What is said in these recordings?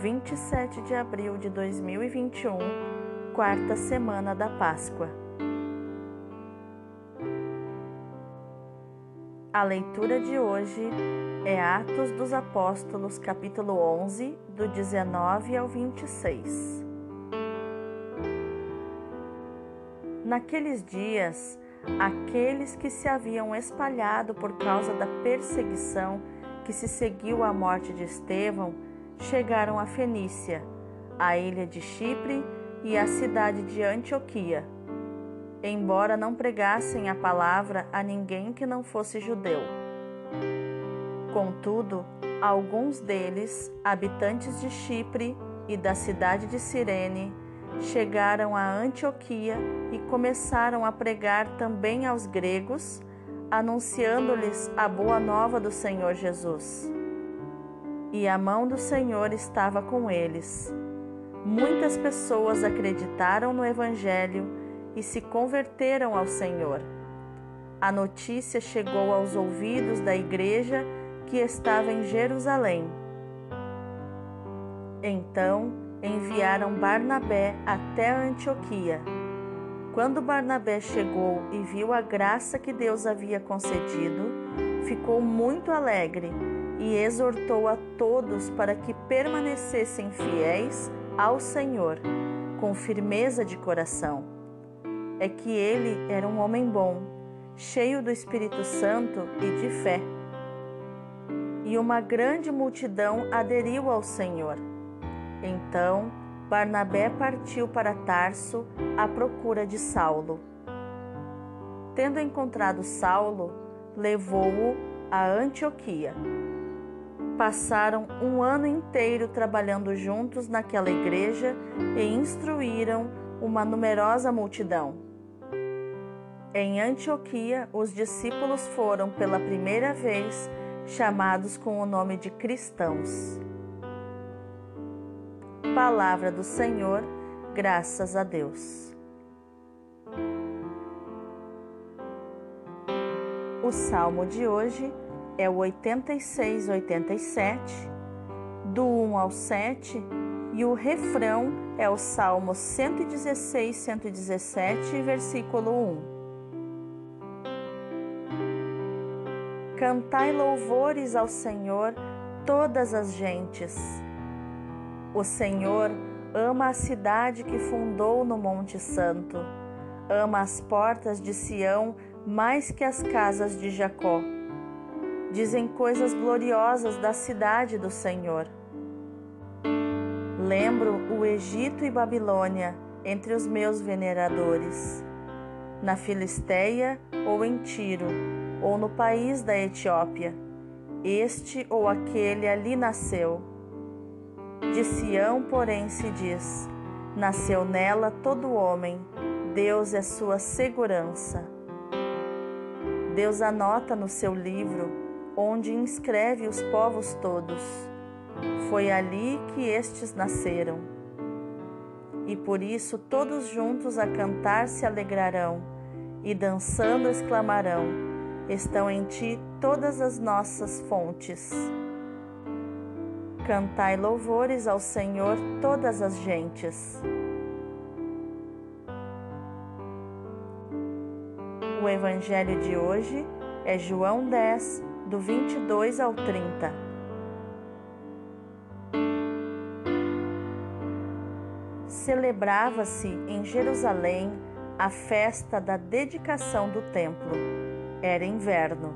27 de abril de 2021, quarta semana da Páscoa. A leitura de hoje é Atos dos Apóstolos, capítulo 11, do 19 ao 26. Naqueles dias, aqueles que se haviam espalhado por causa da perseguição que se seguiu à morte de Estevão chegaram a Fenícia, a ilha de Chipre e a cidade de Antioquia. Embora não pregassem a palavra a ninguém que não fosse judeu. Contudo, alguns deles, habitantes de Chipre e da cidade de Cirene, chegaram a Antioquia e começaram a pregar também aos gregos, anunciando-lhes a boa nova do Senhor Jesus e a mão do Senhor estava com eles. Muitas pessoas acreditaram no Evangelho e se converteram ao Senhor. A notícia chegou aos ouvidos da igreja que estava em Jerusalém. Então enviaram Barnabé até Antioquia. Quando Barnabé chegou e viu a graça que Deus havia concedido, ficou muito alegre e exortou a todos para que permanecessem fiéis ao Senhor, com firmeza de coração. É que ele era um homem bom, cheio do Espírito Santo e de fé. E uma grande multidão aderiu ao Senhor. Então, Barnabé partiu para Tarso à procura de Saulo. Tendo encontrado Saulo, levou-o a Antioquia passaram um ano inteiro trabalhando juntos naquela igreja e instruíram uma numerosa multidão. Em Antioquia, os discípulos foram pela primeira vez chamados com o nome de cristãos. Palavra do Senhor, graças a Deus. O salmo de hoje é o 86, 87, do 1 ao 7, e o refrão é o Salmo 116, 117, versículo 1. Cantai louvores ao Senhor, todas as gentes. O Senhor ama a cidade que fundou no Monte Santo, ama as portas de Sião mais que as casas de Jacó dizem coisas gloriosas da cidade do Senhor. Lembro o Egito e Babilônia entre os meus veneradores, na Filisteia ou em Tiro, ou no país da Etiópia. Este ou aquele ali nasceu. De Sião, porém, se diz: Nasceu nela todo homem, Deus é sua segurança. Deus anota no seu livro onde inscreve os povos todos. Foi ali que estes nasceram. E por isso todos juntos a cantar se alegrarão, e dançando exclamarão: Estão em ti todas as nossas fontes. Cantai louvores ao Senhor todas as gentes. O Evangelho de hoje é João 10, do 22 ao 30. Celebrava-se em Jerusalém a festa da dedicação do templo. Era inverno.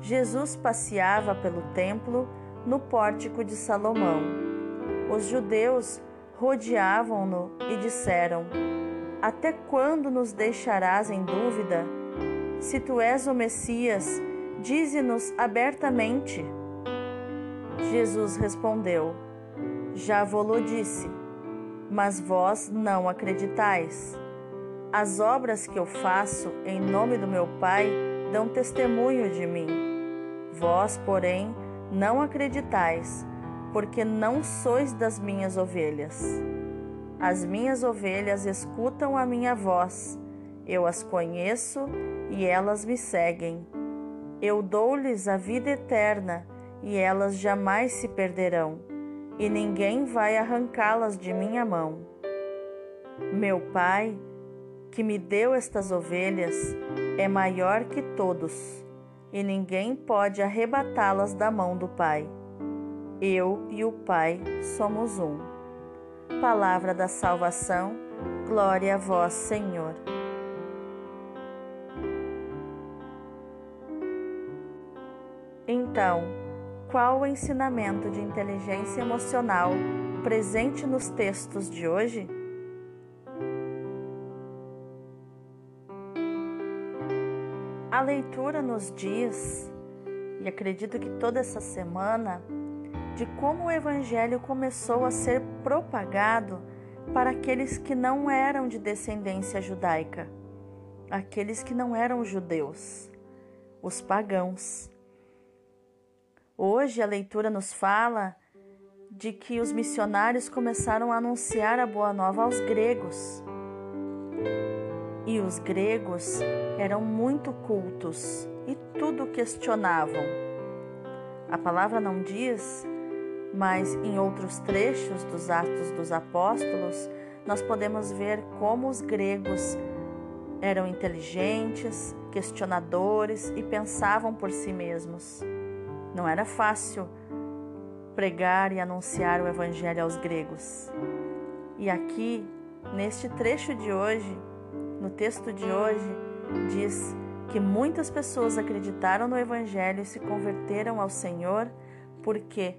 Jesus passeava pelo templo no pórtico de Salomão. Os judeus rodeavam-no e disseram: Até quando nos deixarás em dúvida? Se tu és o Messias, Dize-nos abertamente. Jesus respondeu: Já vou-lo disse, mas vós não acreditais. As obras que eu faço em nome do meu Pai dão testemunho de mim. Vós, porém, não acreditais, porque não sois das minhas ovelhas. As minhas ovelhas escutam a minha voz, eu as conheço e elas me seguem. Eu dou-lhes a vida eterna e elas jamais se perderão, e ninguém vai arrancá-las de minha mão. Meu Pai, que me deu estas ovelhas, é maior que todos, e ninguém pode arrebatá-las da mão do Pai. Eu e o Pai somos um. Palavra da salvação, glória a vós, Senhor. Então, qual o ensinamento de inteligência emocional presente nos textos de hoje? A leitura nos diz, e acredito que toda essa semana, de como o Evangelho começou a ser propagado para aqueles que não eram de descendência judaica, aqueles que não eram judeus, os pagãos. Hoje a leitura nos fala de que os missionários começaram a anunciar a boa nova aos gregos. E os gregos eram muito cultos e tudo questionavam. A palavra não diz, mas em outros trechos dos Atos dos Apóstolos, nós podemos ver como os gregos eram inteligentes, questionadores e pensavam por si mesmos. Não era fácil pregar e anunciar o Evangelho aos gregos. E aqui, neste trecho de hoje, no texto de hoje, diz que muitas pessoas acreditaram no Evangelho e se converteram ao Senhor, por quê?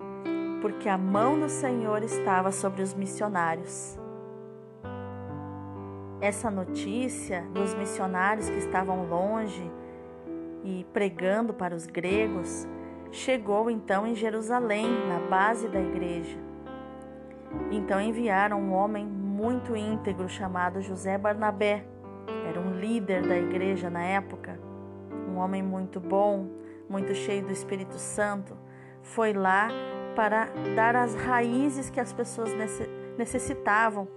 Porque a mão do Senhor estava sobre os missionários. Essa notícia dos missionários que estavam longe e pregando para os gregos chegou então em Jerusalém, na base da igreja. Então enviaram um homem muito íntegro chamado José Barnabé. Era um líder da igreja na época, um homem muito bom, muito cheio do Espírito Santo. Foi lá para dar as raízes que as pessoas necessitavam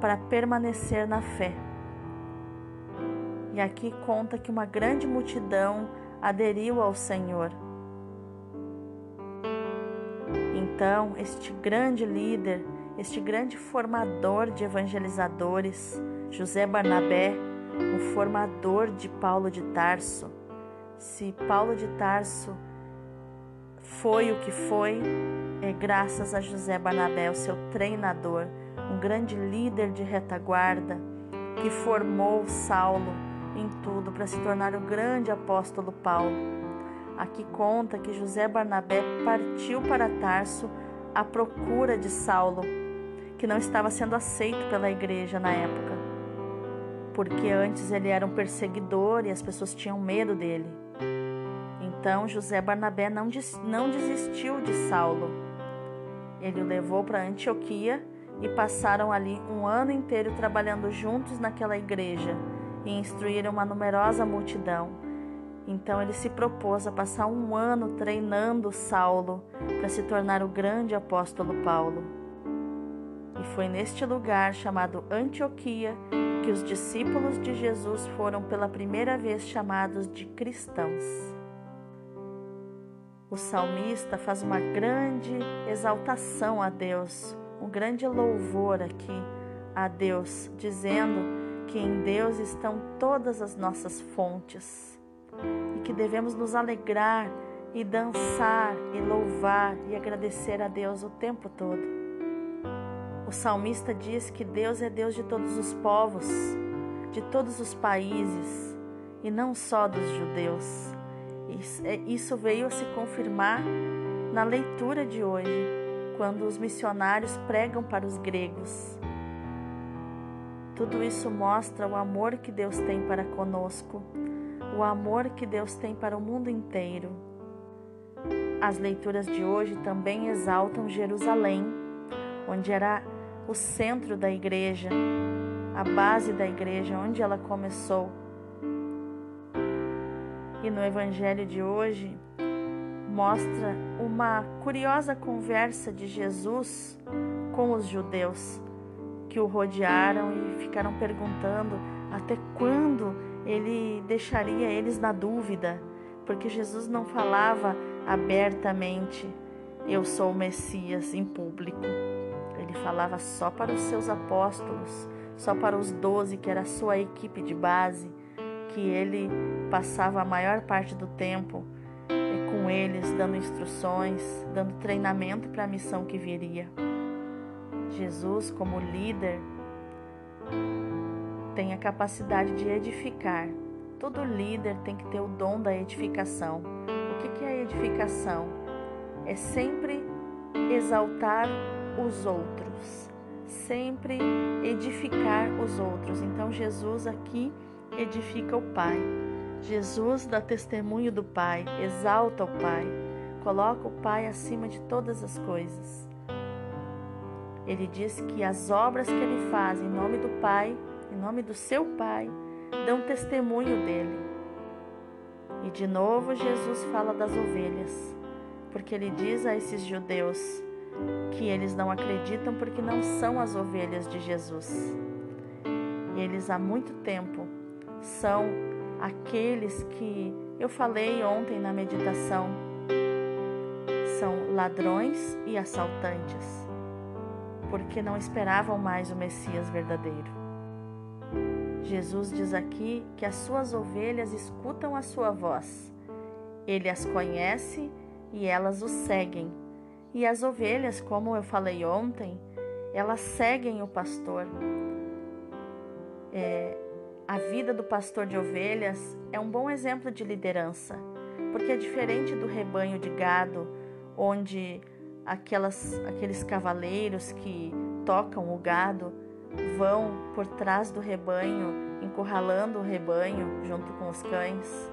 para permanecer na fé. E aqui conta que uma grande multidão aderiu ao Senhor então, este grande líder, este grande formador de evangelizadores, José Barnabé, o formador de Paulo de Tarso. Se Paulo de Tarso foi o que foi, é graças a José Barnabé, o seu treinador, um grande líder de retaguarda que formou Saulo em tudo para se tornar o grande apóstolo Paulo. Aqui conta que José Barnabé partiu para Tarso à procura de Saulo, que não estava sendo aceito pela igreja na época, porque antes ele era um perseguidor e as pessoas tinham medo dele. Então José Barnabé não, não desistiu de Saulo. Ele o levou para Antioquia e passaram ali um ano inteiro trabalhando juntos naquela igreja e instruíram uma numerosa multidão. Então ele se propôs a passar um ano treinando Saulo para se tornar o grande apóstolo Paulo. E foi neste lugar chamado Antioquia que os discípulos de Jesus foram pela primeira vez chamados de cristãos. O salmista faz uma grande exaltação a Deus, um grande louvor aqui a Deus, dizendo que em Deus estão todas as nossas fontes e que devemos nos alegrar e dançar e louvar e agradecer a Deus o tempo todo. O salmista diz que Deus é Deus de todos os povos, de todos os países e não só dos judeus. É, isso veio a se confirmar na leitura de hoje, quando os missionários pregam para os gregos. Tudo isso mostra o amor que Deus tem para conosco o amor que Deus tem para o mundo inteiro. As leituras de hoje também exaltam Jerusalém, onde era o centro da igreja, a base da igreja, onde ela começou. E no evangelho de hoje mostra uma curiosa conversa de Jesus com os judeus que o rodearam e ficaram perguntando até quando ele deixaria eles na dúvida, porque Jesus não falava abertamente, eu sou o Messias em público. Ele falava só para os seus apóstolos, só para os doze, que era a sua equipe de base, que ele passava a maior parte do tempo eh, com eles, dando instruções, dando treinamento para a missão que viria. Jesus, como líder, tem a capacidade de edificar. Todo líder tem que ter o dom da edificação. O que é edificação? É sempre exaltar os outros, sempre edificar os outros. Então, Jesus aqui edifica o Pai. Jesus dá testemunho do Pai, exalta o Pai, coloca o Pai acima de todas as coisas. Ele diz que as obras que ele faz em nome do Pai, em nome do seu Pai, dão testemunho dele. E de novo Jesus fala das ovelhas, porque ele diz a esses judeus que eles não acreditam porque não são as ovelhas de Jesus. E eles há muito tempo são aqueles que eu falei ontem na meditação, são ladrões e assaltantes porque não esperavam mais o Messias verdadeiro. Jesus diz aqui que as suas ovelhas escutam a sua voz. Ele as conhece e elas o seguem. E as ovelhas, como eu falei ontem, elas seguem o pastor. É, a vida do pastor de ovelhas é um bom exemplo de liderança, porque é diferente do rebanho de gado, onde aquelas, aqueles cavaleiros que tocam o gado vão por trás do rebanho, encurralando o rebanho junto com os cães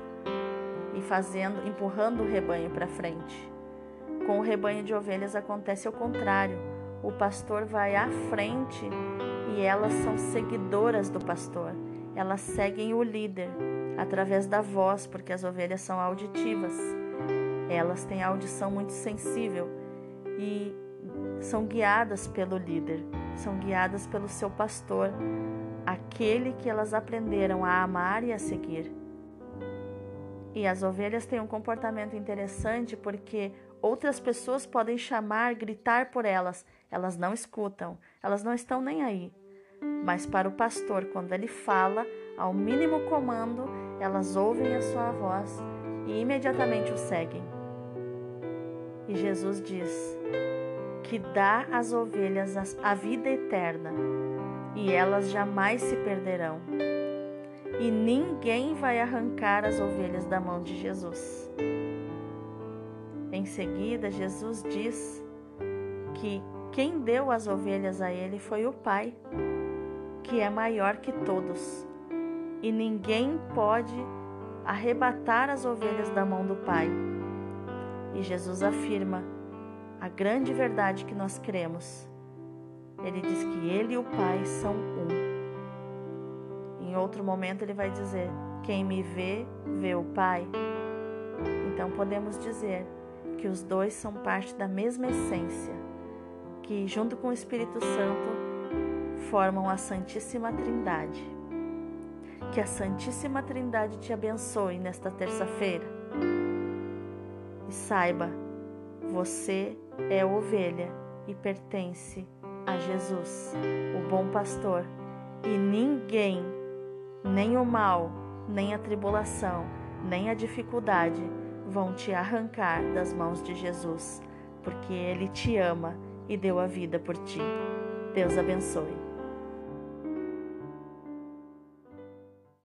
e fazendo, empurrando o rebanho para frente. Com o rebanho de ovelhas acontece o contrário. O pastor vai à frente e elas são seguidoras do pastor. Elas seguem o líder através da voz, porque as ovelhas são auditivas. Elas têm audição muito sensível e são guiadas pelo líder, são guiadas pelo seu pastor, aquele que elas aprenderam a amar e a seguir. E as ovelhas têm um comportamento interessante porque outras pessoas podem chamar, gritar por elas, elas não escutam, elas não estão nem aí. Mas para o pastor, quando ele fala, ao mínimo comando, elas ouvem a sua voz e imediatamente o seguem. E Jesus diz que dá às ovelhas a vida eterna, e elas jamais se perderão. E ninguém vai arrancar as ovelhas da mão de Jesus. Em seguida, Jesus diz que quem deu as ovelhas a ele foi o Pai, que é maior que todos, e ninguém pode arrebatar as ovelhas da mão do Pai. E Jesus afirma a grande verdade que nós cremos. Ele diz que ele e o Pai são um. Em outro momento, ele vai dizer: Quem me vê, vê o Pai. Então, podemos dizer que os dois são parte da mesma essência, que, junto com o Espírito Santo, formam a Santíssima Trindade. Que a Santíssima Trindade te abençoe nesta terça-feira e saiba, você é ovelha e pertence a Jesus, o bom pastor, e ninguém, nem o mal, nem a tribulação, nem a dificuldade vão te arrancar das mãos de Jesus, porque ele te ama e deu a vida por ti. Deus abençoe.